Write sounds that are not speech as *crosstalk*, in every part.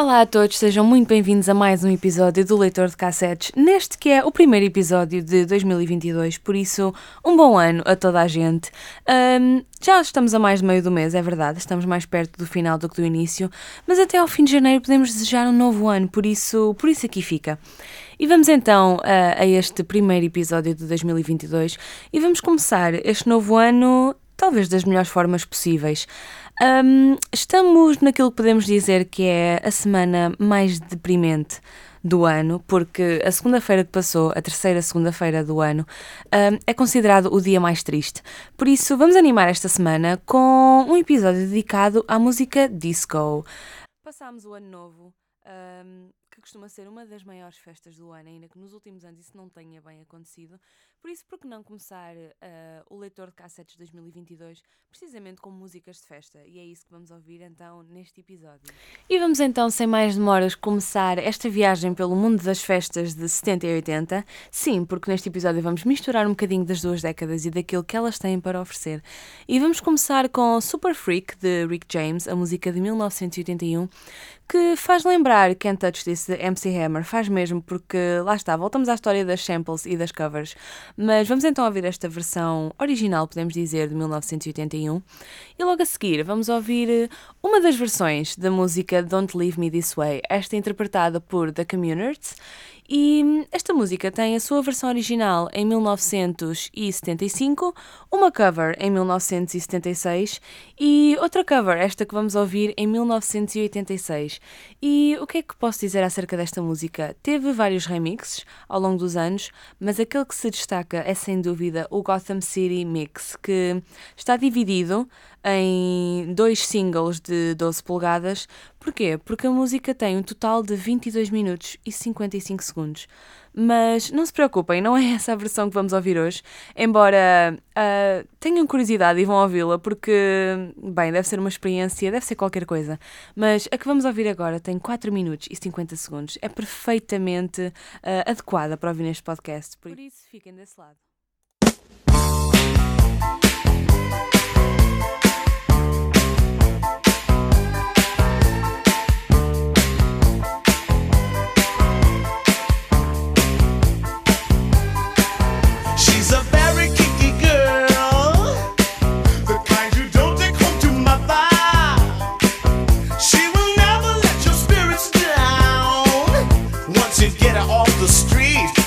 Olá a todos, sejam muito bem-vindos a mais um episódio do Leitor de Cassetes, neste que é o primeiro episódio de 2022, por isso, um bom ano a toda a gente. Ahm, já estamos a mais de meio do mês, é verdade, estamos mais perto do final do que do início, mas até ao fim de janeiro podemos desejar um novo ano, por isso, por isso aqui fica. E vamos então a, a este primeiro episódio de 2022 e vamos começar este novo ano talvez das melhores formas possíveis. Hum, estamos naquilo que podemos dizer que é a semana mais deprimente do ano, porque a segunda-feira que passou, a terceira segunda-feira do ano, hum, é considerado o dia mais triste. Por isso, vamos animar esta semana com um episódio dedicado à música disco. Passámos o ano novo, hum, que costuma ser uma das maiores festas do ano, ainda que nos últimos anos isso não tenha bem acontecido. Por isso, por que não começar ah, o leitor de cassetes 2022 precisamente com músicas de festa? E é isso que vamos ouvir então neste episódio. E vamos então, sem mais demoras, começar esta viagem pelo mundo das festas de 70 e 80. Sim, porque neste episódio vamos misturar um bocadinho das duas décadas e daquilo que elas têm para oferecer. E vamos começar com Super Freak de Rick James, a música de 1981, que faz lembrar Can't Touch This de MC Hammer, faz mesmo, porque lá está, voltamos à história das samples e das covers. Mas vamos então ouvir esta versão original, podemos dizer, de 1981. E logo a seguir vamos ouvir eh, uma das versões da música Don't Leave Me This Way, esta interpretada por The Communards. E esta música tem a sua versão original em 1975, uma cover em 1976 e outra cover, esta que vamos ouvir, em 1986. E o que é que posso dizer acerca desta música? Teve vários remixes ao longo dos anos, mas aquele que se destaca é sem dúvida o Gotham City Mix, que está dividido em dois singles de 12 polegadas. Porquê? Porque a música tem um total de 22 minutos e 55 segundos. Mas não se preocupem, não é *laughs* essa a versão que vamos ouvir hoje, embora ah, tenham curiosidade e vão ouvi-la, porque, bem, deve ser uma experiência, deve ser qualquer coisa. Mas a que vamos ouvir agora tem 4 minutos e 50 segundos. É perfeitamente ah, adequada para ouvir neste podcast. Por isso, fiquem desse lado. You get her off the street.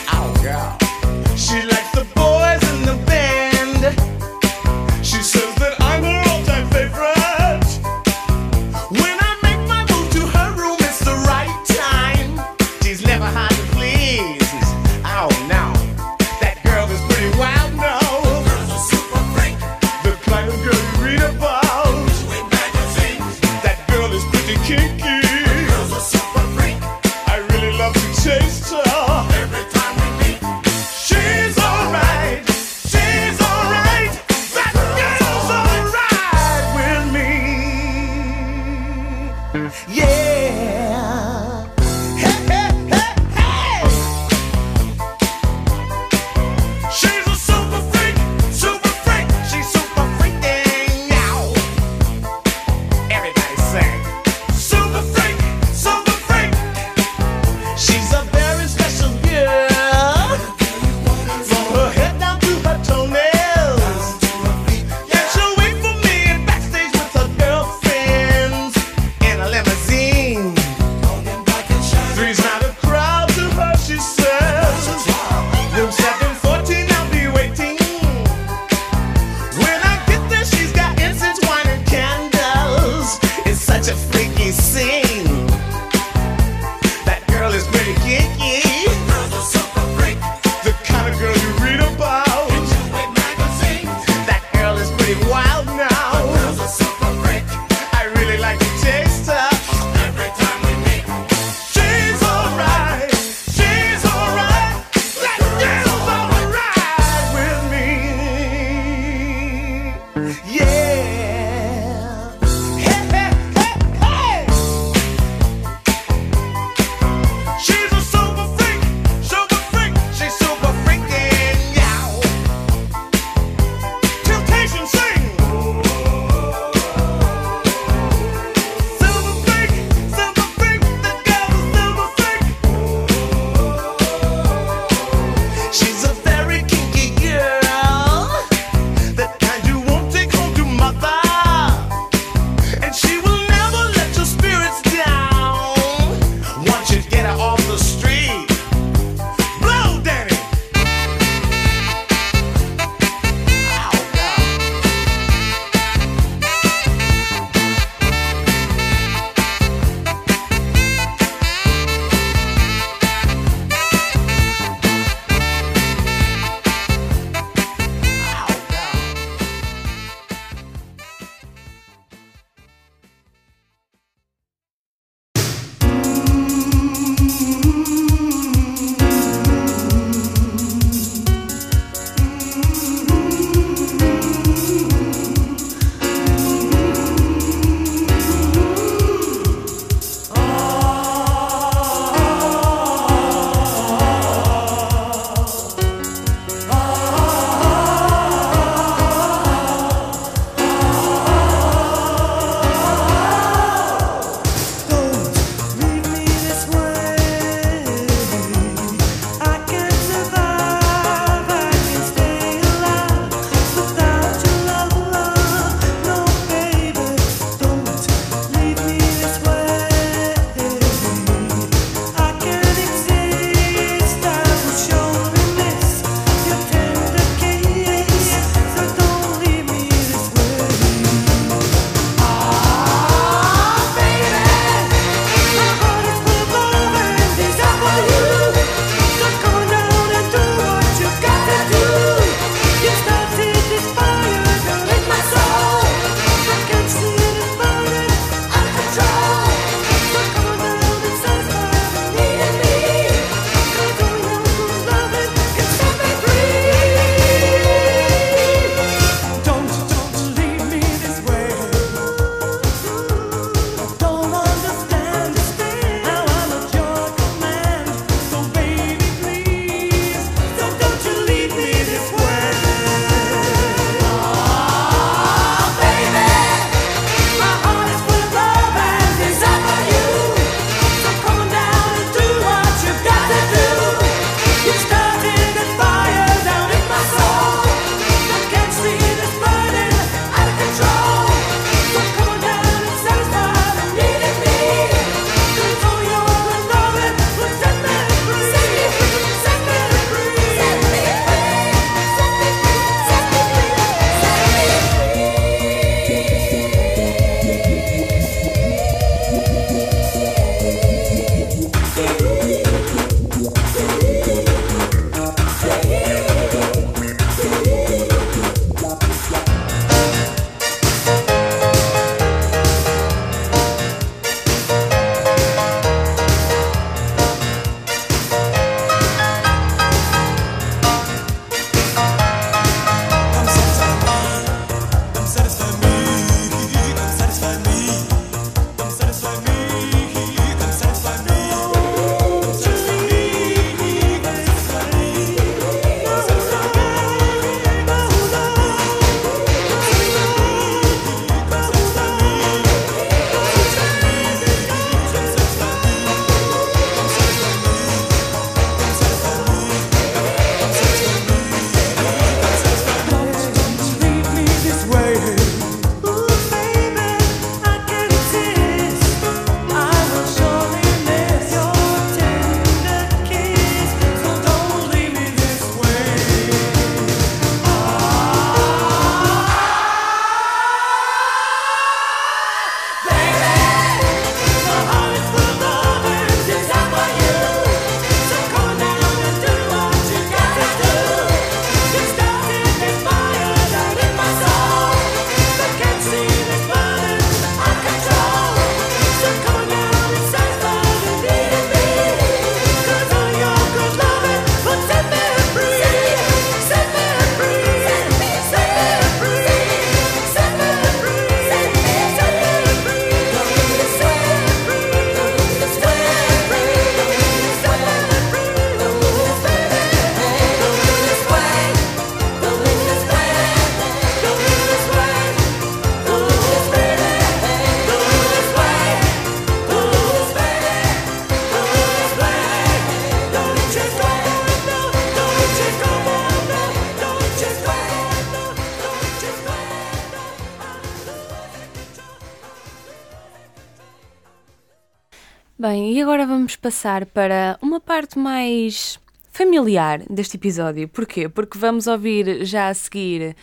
Passar para uma parte mais familiar deste episódio. Porquê? Porque vamos ouvir já a seguir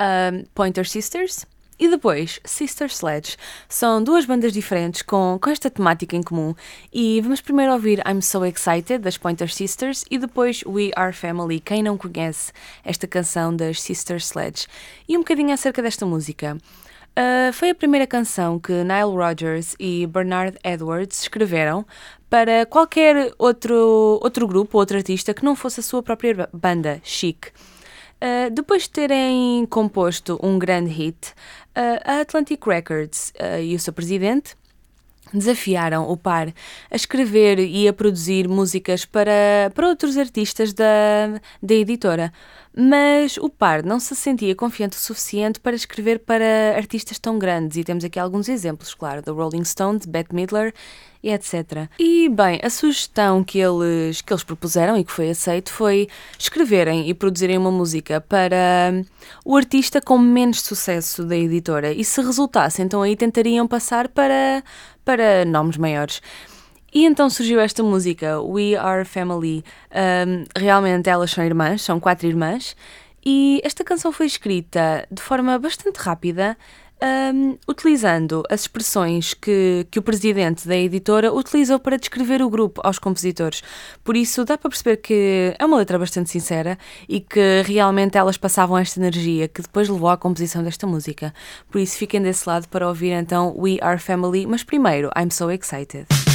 um, Pointer Sisters e depois Sister Sledge. São duas bandas diferentes com, com esta temática em comum. E vamos primeiro ouvir I'm So Excited das Pointer Sisters e depois We Are Family. Quem não conhece esta canção das Sister Sledge? E um bocadinho acerca desta música. Uh, foi a primeira canção que Nile Rodgers e Bernard Edwards escreveram para qualquer outro, outro grupo, outro artista que não fosse a sua própria banda, Chic. Uh, depois de terem composto um grande hit, uh, a Atlantic Records e o seu presidente desafiaram o par a escrever e a produzir músicas para, para outros artistas da, da editora, mas o par não se sentia confiante o suficiente para escrever para artistas tão grandes, e temos aqui alguns exemplos, claro, da Rolling Stones, Bette Midler e etc. E bem, a sugestão que eles, que eles propuseram e que foi aceito foi escreverem e produzirem uma música para o artista com menos sucesso da editora, e se resultasse, então aí tentariam passar para, para nomes maiores. E então surgiu esta música, We Are Family. Um, realmente elas são irmãs, são quatro irmãs, e esta canção foi escrita de forma bastante rápida, um, utilizando as expressões que, que o presidente da editora utilizou para descrever o grupo aos compositores. Por isso, dá para perceber que é uma letra bastante sincera e que realmente elas passavam esta energia que depois levou à composição desta música. Por isso, fiquem desse lado para ouvir então We Are Family, mas primeiro, I'm So Excited.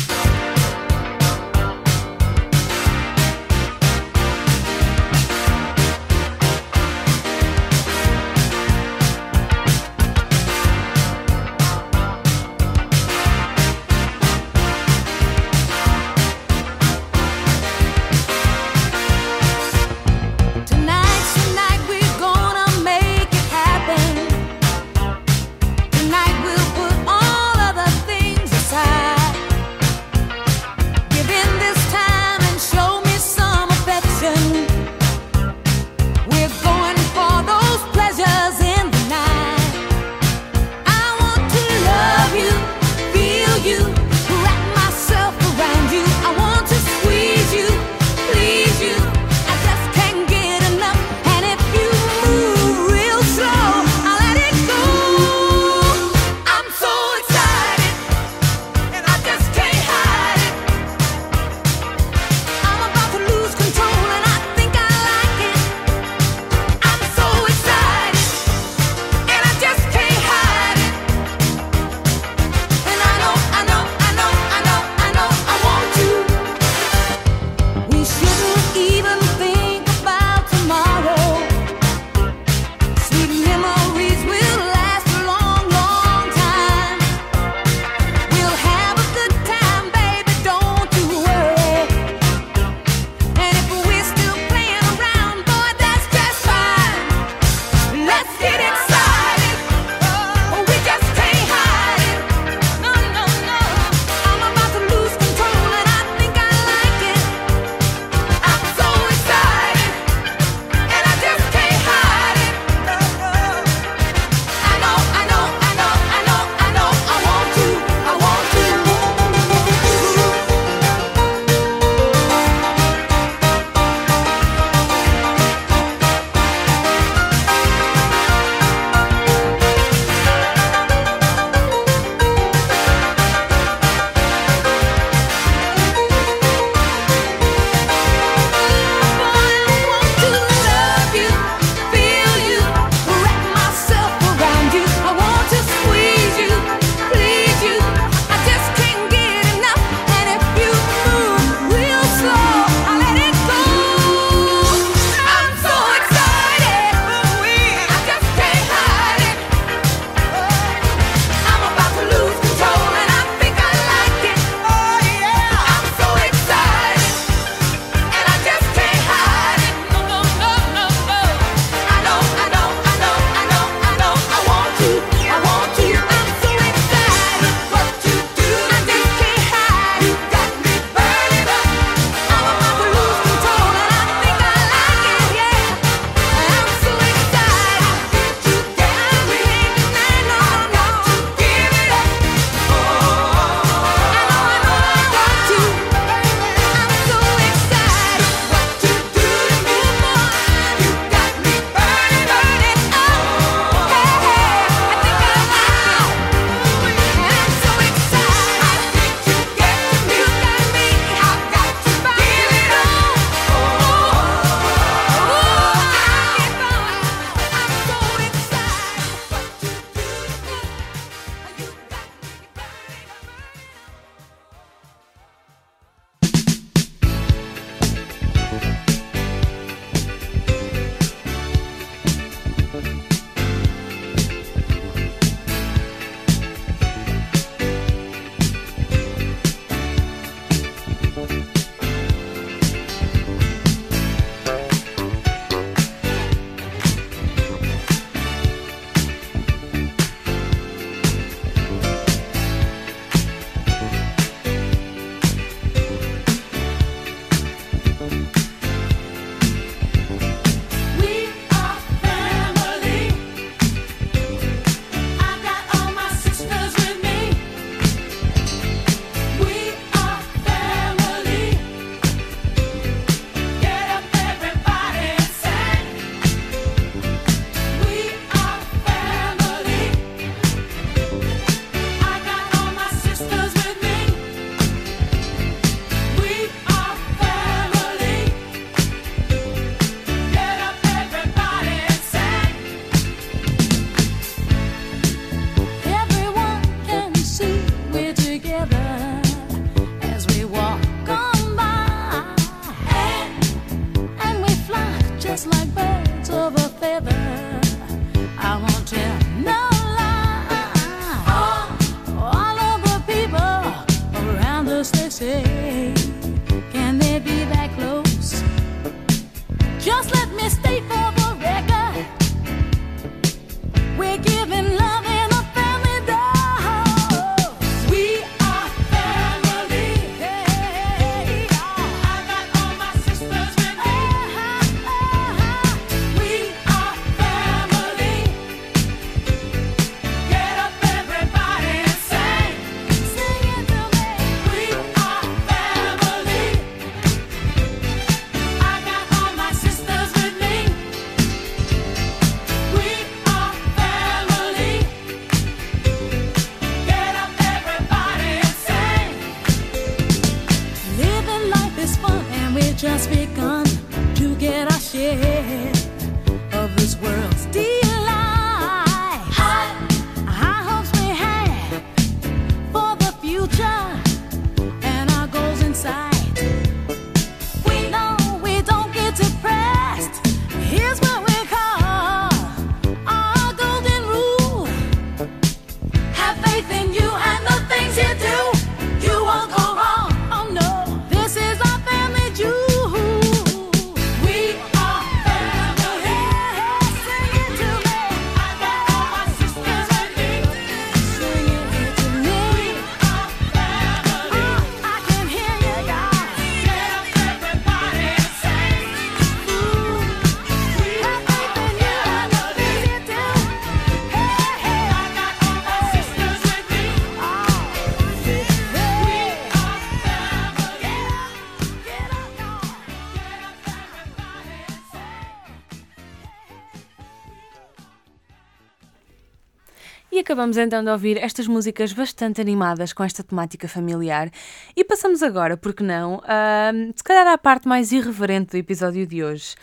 Acabamos então de ouvir estas músicas bastante animadas com esta temática familiar. E passamos agora, porque não, a, se calhar à parte mais irreverente do episódio de hoje.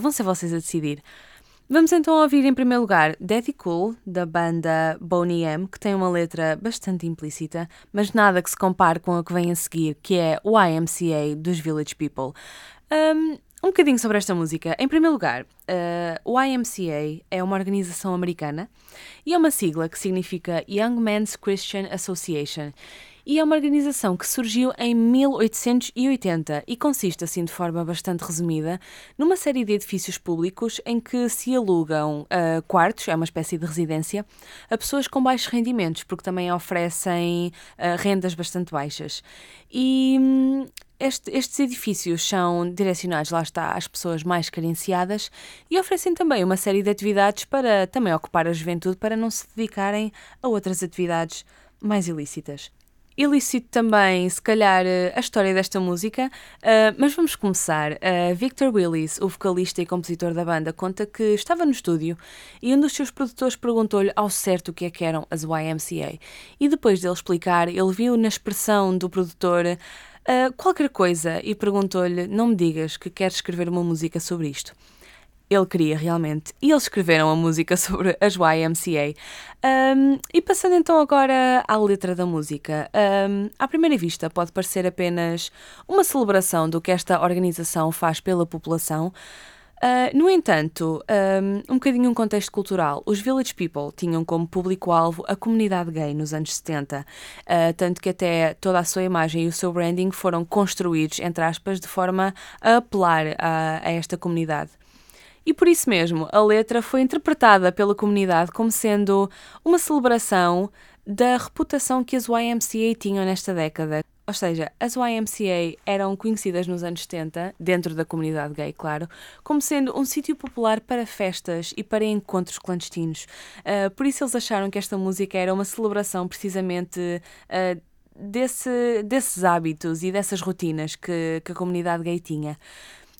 Vão ser vocês a decidir. Vamos então ouvir em primeiro lugar Daddy Cool, da banda Boney M, que tem uma letra bastante implícita, mas nada que se compare com a que vem a seguir, que é o YMCA dos Village People. Um, um bocadinho sobre esta música. Em primeiro lugar, uh, o YMCA é uma organização americana e é uma sigla que significa Young Men's Christian Association. E é uma organização que surgiu em 1880 e consiste, assim de forma bastante resumida, numa série de edifícios públicos em que se alugam uh, quartos, é uma espécie de residência, a pessoas com baixos rendimentos, porque também oferecem uh, rendas bastante baixas. E. este- estes edifícios são direcionados, lá está, às pessoas mais carenciadas e oferecem também uma série de atividades para também ocupar a juventude para não se dedicarem a outras atividades mais ilícitas. Ilícito também, se calhar, eh, a história desta música, eh, mas vamos começar. Eh, Victor Willis, o vocalista e compositor da banda, conta que estava no estúdio e um dos seus produtores perguntou-lhe ao certo o que é que eram as YMCA. E depois dele explicar, ele viu na expressão do produtor ah, qualquer coisa e perguntou-lhe: Não me digas que queres escrever uma música sobre isto. Ele queria realmente. E eles escreveram a música *laughs* sobre as YMCA. Um, e passando então agora à letra da música. Um, à primeira vista, pode parecer apenas uma celebração do que esta organização faz pela população. Uh, no entanto, um, um bocadinho um contexto cultural. Os Village People tinham como público-alvo a comunidade gay nos anos 70, uh, tanto que até toda a sua imagem e o seu branding foram construídos, entre aspas, de forma a apelar a, a esta comunidade. E por isso mesmo, a letra foi interpretada pela comunidade como sendo uma celebração da reputação que as YMCA tinham nesta década. Ou seja, as YMCA eram conhecidas nos anos 70, dentro da comunidade gay, claro, como sendo um sítio popular para festas e para encontros clandestinos. Ah, por isso eles acharam que esta música era uma celebração precisamente ah, desse- desses hábitos e dessas rotinas que, que a comunidade gay tinha.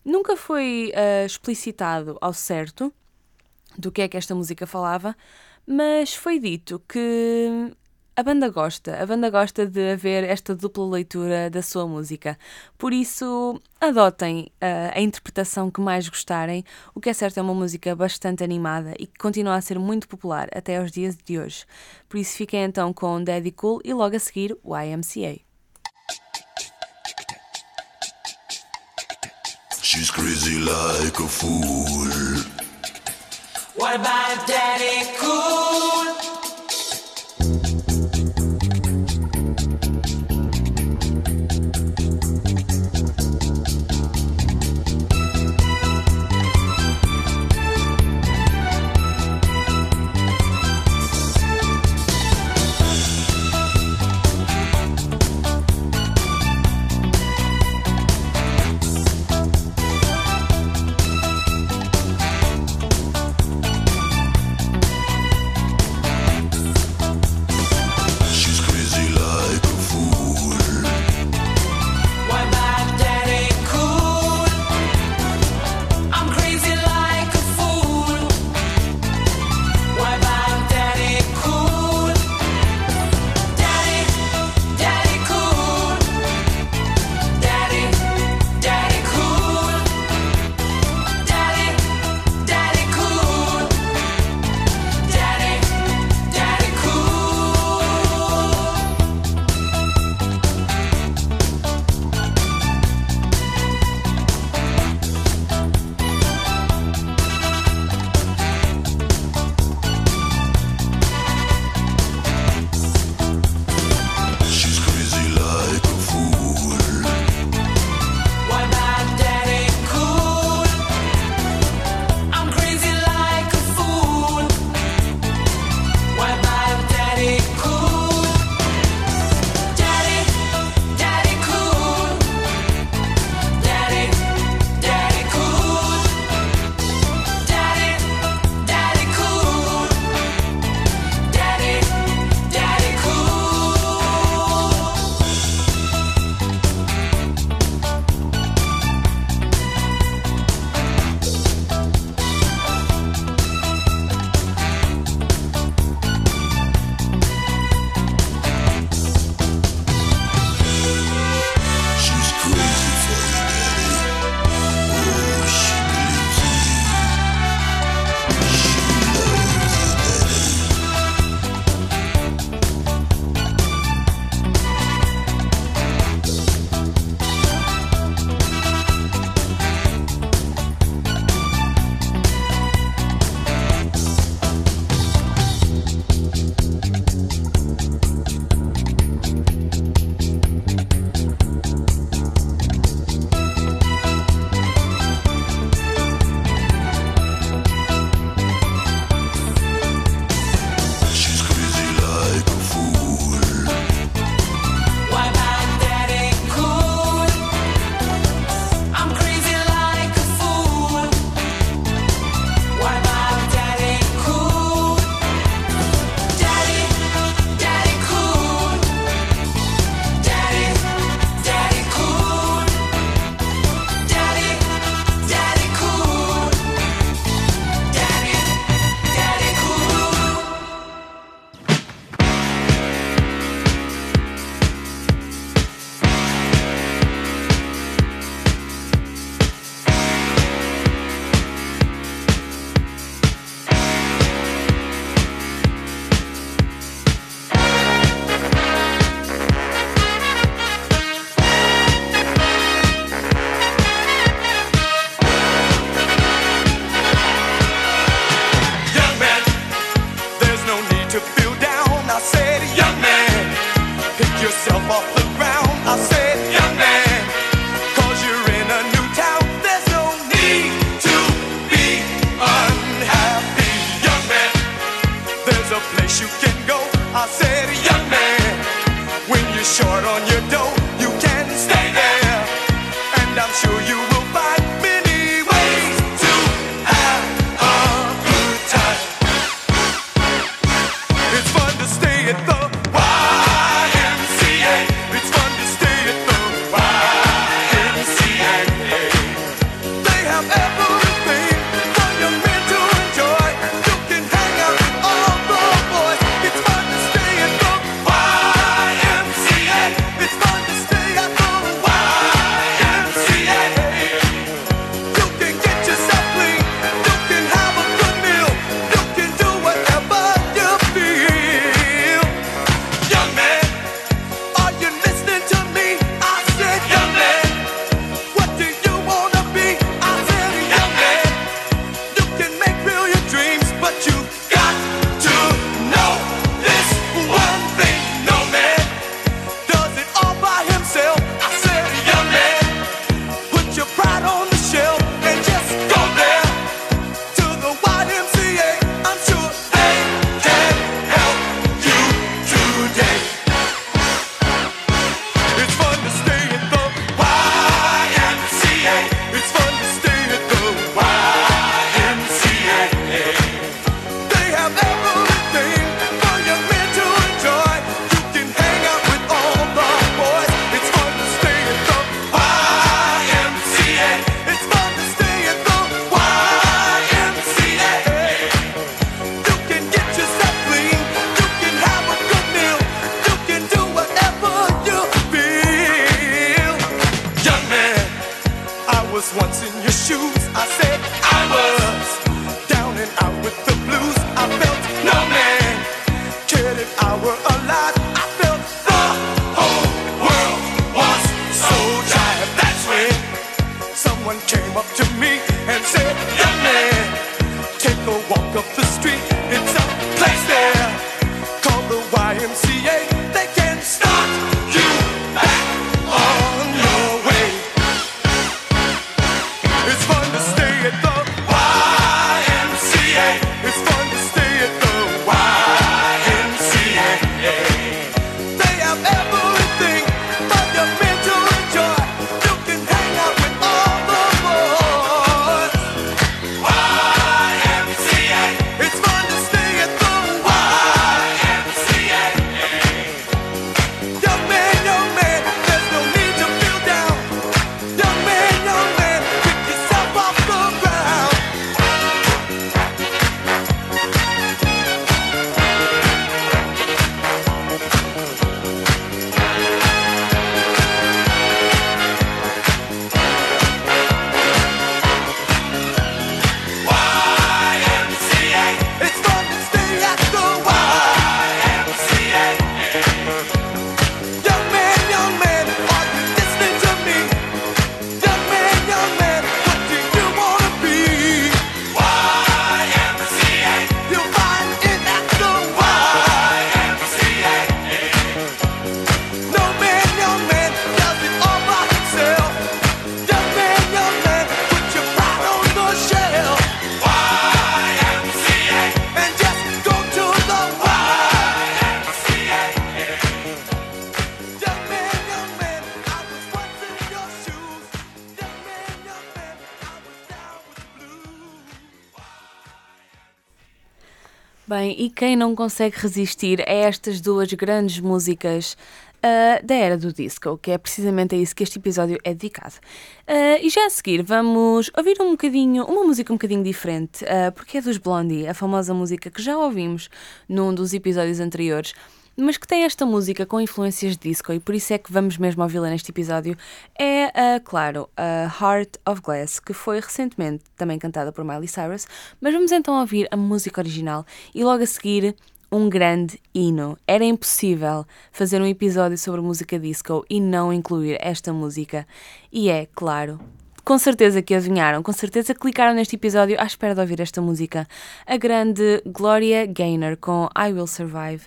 Nunca foi ah, explicitado ao certo do que é que esta música falava, mas foi dito que a banda gosta, a banda gosta de haver esta dupla leitura da sua música. Por isso, adotem ah, a interpretação que mais gostarem. O que é certo é uma música bastante animada e que continua a ser muito popular até aos dias de hoje. Por isso, fiquem então com Daddy Cool e logo a seguir o YMCA. She's crazy like a fool. What about Daddy Cool? quem não consegue resistir a estas duas grandes músicas uh, da era do disco, que é precisamente a isso que este episódio é dedicado. Uh, e já a seguir vamos ouvir um bocadinho, uma música um bocadinho diferente, uh, porque é dos Blondie, a famosa música que já ouvimos num dos episódios anteriores mas que tem esta música com influências de disco e por isso é que vamos mesmo ouvi-la neste episódio, é, uh, claro, a uh, Heart of Glass, que foi recentemente também cantada por Miley Cyrus, mas vamos então ouvir a música original e logo a seguir um grande hino. Era impossível fazer um episódio sobre música disco e não incluir esta música. E é, claro, com certeza que adivinharam, com certeza clicaram neste episódio à espera de ouvir esta música. A grande Gloria Gaynor com I Will Survive.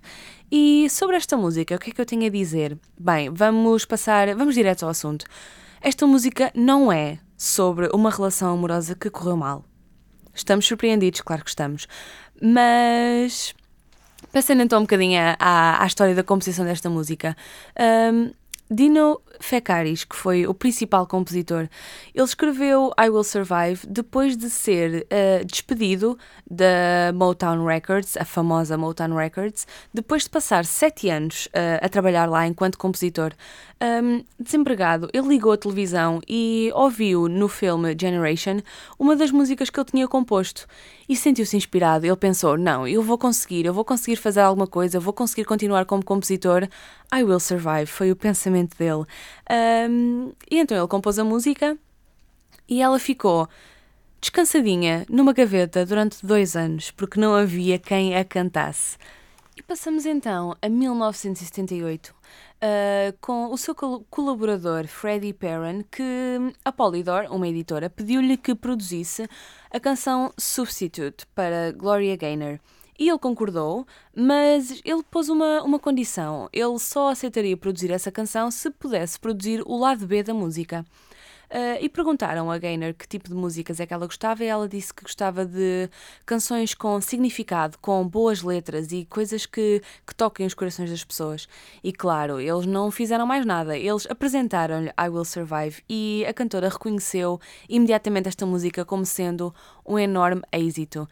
E sobre esta música, o que é que eu tenho a dizer? Bem, vamos passar, vamos direto ao assunto. Esta música não é sobre uma relação amorosa que correu mal. Estamos surpreendidos, claro que estamos. Mas Passando então um bocadinho à, à história da composição desta música. Um, Dino Fekaris, que foi o principal compositor, ele escreveu I Will Survive depois de ser uh, despedido da Motown Records, a famosa Motown Records, depois de passar sete anos uh, a trabalhar lá enquanto compositor. Um, desempregado, ele ligou a televisão e ouviu no filme Generation uma das músicas que ele tinha composto e sentiu-se inspirado. Ele pensou: não, eu vou conseguir, eu vou conseguir fazer alguma coisa, eu vou conseguir continuar como compositor. I will survive, foi o pensamento dele. Um, e então ele compôs a música e ela ficou descansadinha numa gaveta durante dois anos, porque não havia quem a cantasse. E passamos então a 1978, uh, com o seu col- colaborador Freddie Perrin, que a Polydor, uma editora, pediu-lhe que produzisse a canção Substitute para Gloria Gaynor. E ele concordou, mas ele pôs uma, uma condição: ele só aceitaria produzir essa canção se pudesse produzir o lado B da música. Uh, e perguntaram a Gaynor que tipo de músicas é que ela gostava e ela disse que gostava de canções com significado, com boas letras e coisas que, que toquem os corações das pessoas. E claro, eles não fizeram mais nada, eles apresentaram-lhe I Will Survive e a cantora reconheceu imediatamente esta música como sendo um enorme êxito.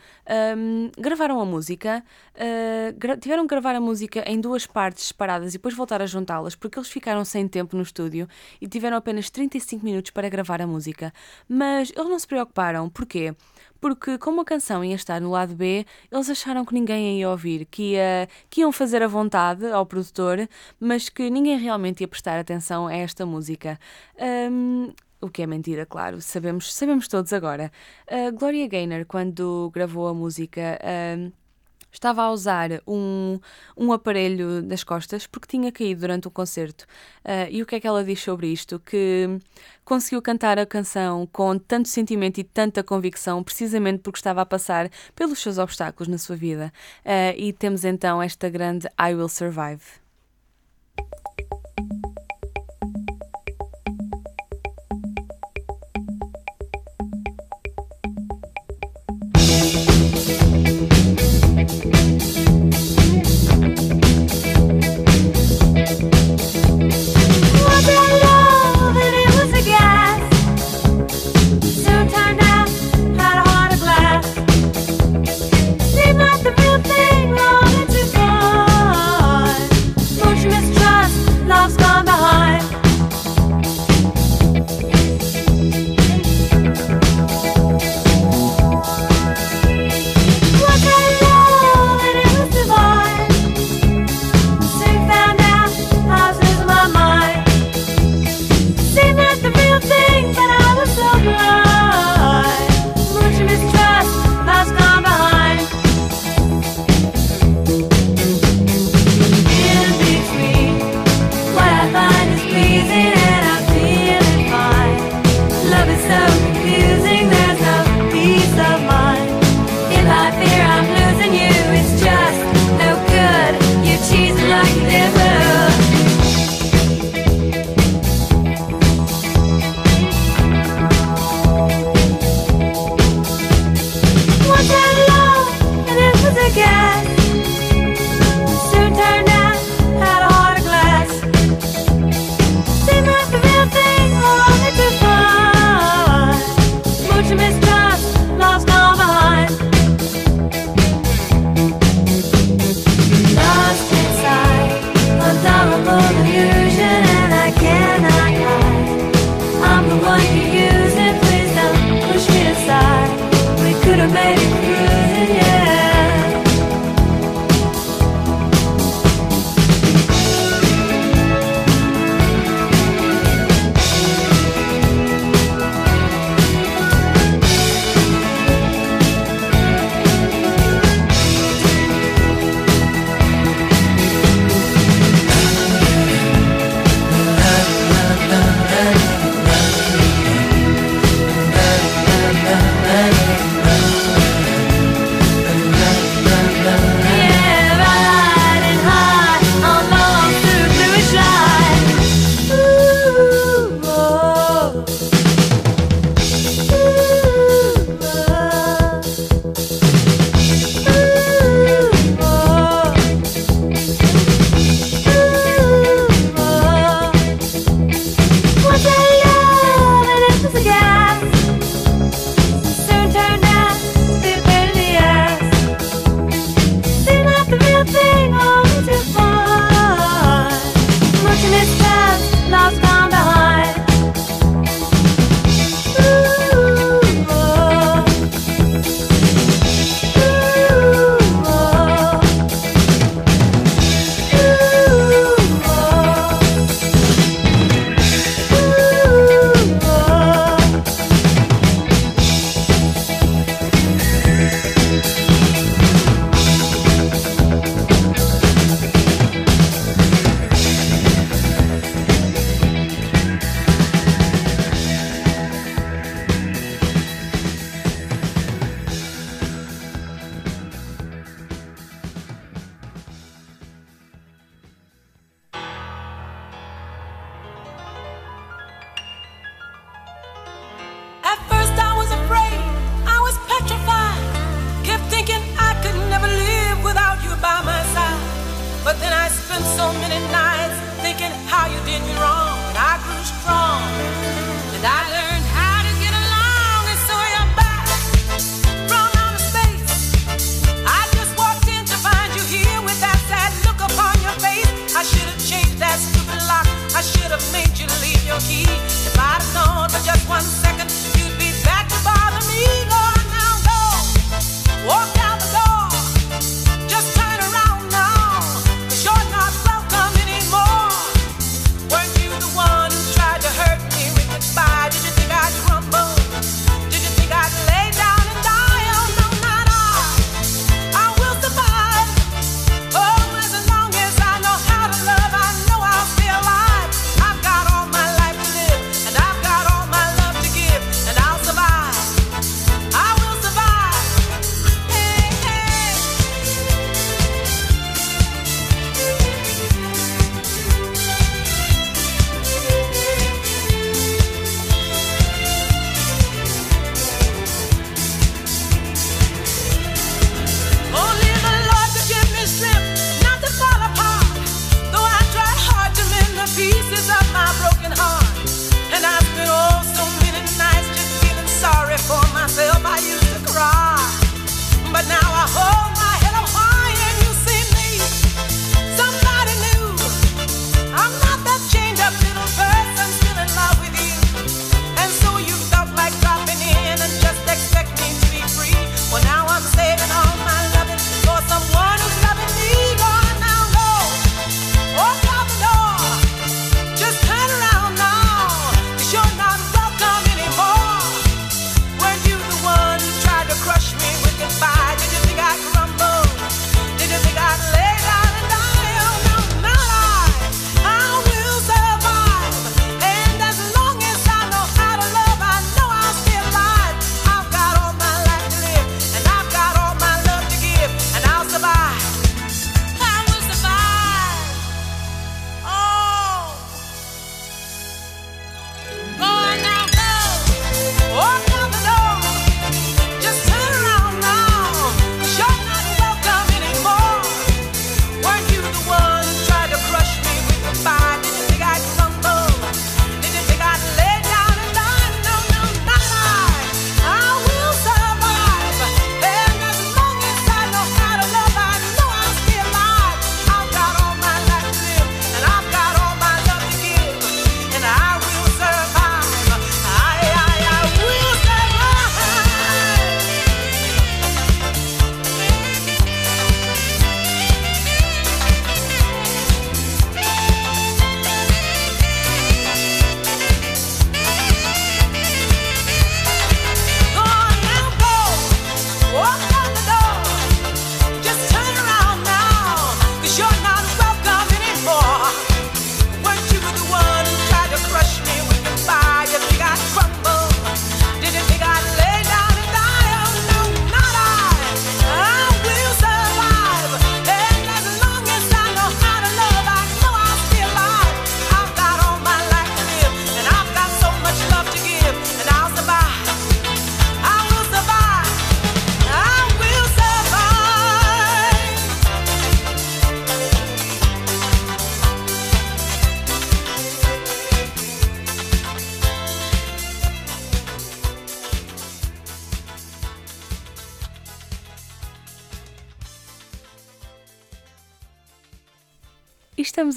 Um, gravaram a música, uh, gra- tiveram que gravar a música em duas partes separadas e depois voltar a juntá-las porque eles ficaram sem tempo no estúdio e tiveram apenas 35 minutos para gravar a música. Mas eles não se preocuparam, porquê? Porque, como a canção ia estar no lado B, eles acharam que ninguém ia ouvir, que, ia, que iam fazer a vontade ao produtor, mas que ninguém realmente ia prestar atenção a esta música. Um, o que é mentira, claro, sabemos, sabemos todos agora. Gloria Gaynor, quando gravou a música, estava a usar um, um aparelho das costas porque tinha caído durante o concerto. Ah, e o que é que ela diz sobre isto? Que conseguiu cantar a canção com tanto sentimento e tanta convicção, precisamente porque estava a passar pelos seus obstáculos na sua vida. Ah, e temos então esta grande I Will Survive. spent so many nights thinking how you did me wrong, and I grew strong.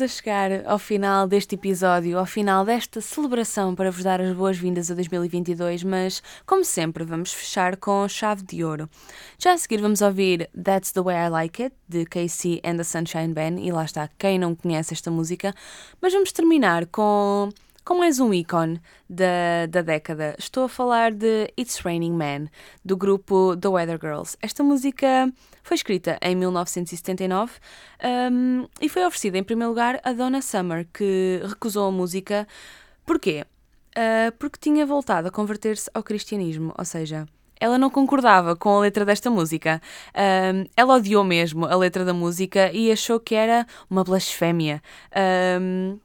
A chegar ao final deste episódio, ao final desta celebração para vos dar as boas-vindas a 2022, mas, como sempre, vamos fechar com chave de ouro. Já a seguir vamos ouvir That's the Way I Like It, de Casey and the Sunshine Band, e lá está, quem não conhece esta música, mas vamos terminar com com mais um ícone da, da década. Estou a falar de It's Raining Man, do grupo The Weather Girls. Esta música foi escrita em 1979 um, e foi oferecida em primeiro lugar a Donna Summer, que recusou a música. Porquê? Uh, porque tinha voltado a converter-se ao cristianismo, ou seja, ela não concordava com a letra desta música. Um, ela odiou mesmo a letra da música e achou que era uma blasfémia. Um,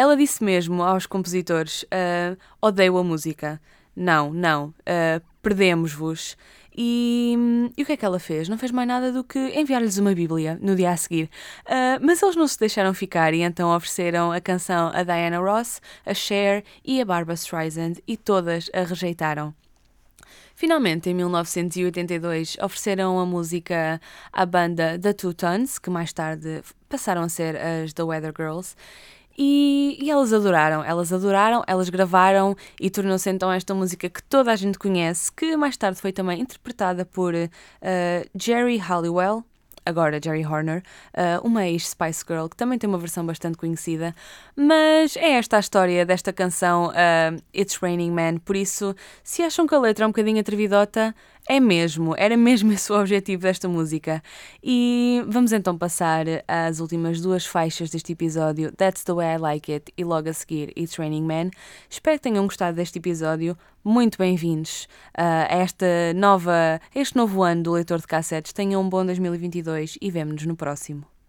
ela disse mesmo aos compositores: uh, odeio a música. Não, não, uh, perdemos-vos. E, e, o que é que ela fez? Não fez mais nada do que enviar-lhes uma Bíblia no dia a seguir. Uh, mas eles não se deixaram ficar e então ofereceram a canção a Diana Ross, a Cher e a Barbara Streisand e todas a rejeitaram. Finalmente, em 1982, ofereceram a música à banda The Two Tons, que mais tarde passaram a ser as The Weather Girls, e, e, elas adoraram, elas adoraram, elas gravaram e tornou-se então esta música que toda a gente conhece, que mais tarde foi também interpretada por uh, Jerry Halliwell, agora Jerry Horner, uh, uma ex-Spice Girl, que também tem uma versão bastante conhecida. Mas é esta a história desta canção uh, It's Raining Man, por isso, se acham que a letra é um bocadinho atrevidota, é mesmo, era mesmo *laughs* esse o objetivo desta música. E vamos então passar às últimas duas faixas deste episódio, That's the Way I Like It e logo a seguir It's Raining Man. Espero que tenham gostado deste episódio. Muito bem-vindos uh, a esta nova, este novo ano do leitor de cassetes. Tenham um bom 2022 e vemo-nos no próximo.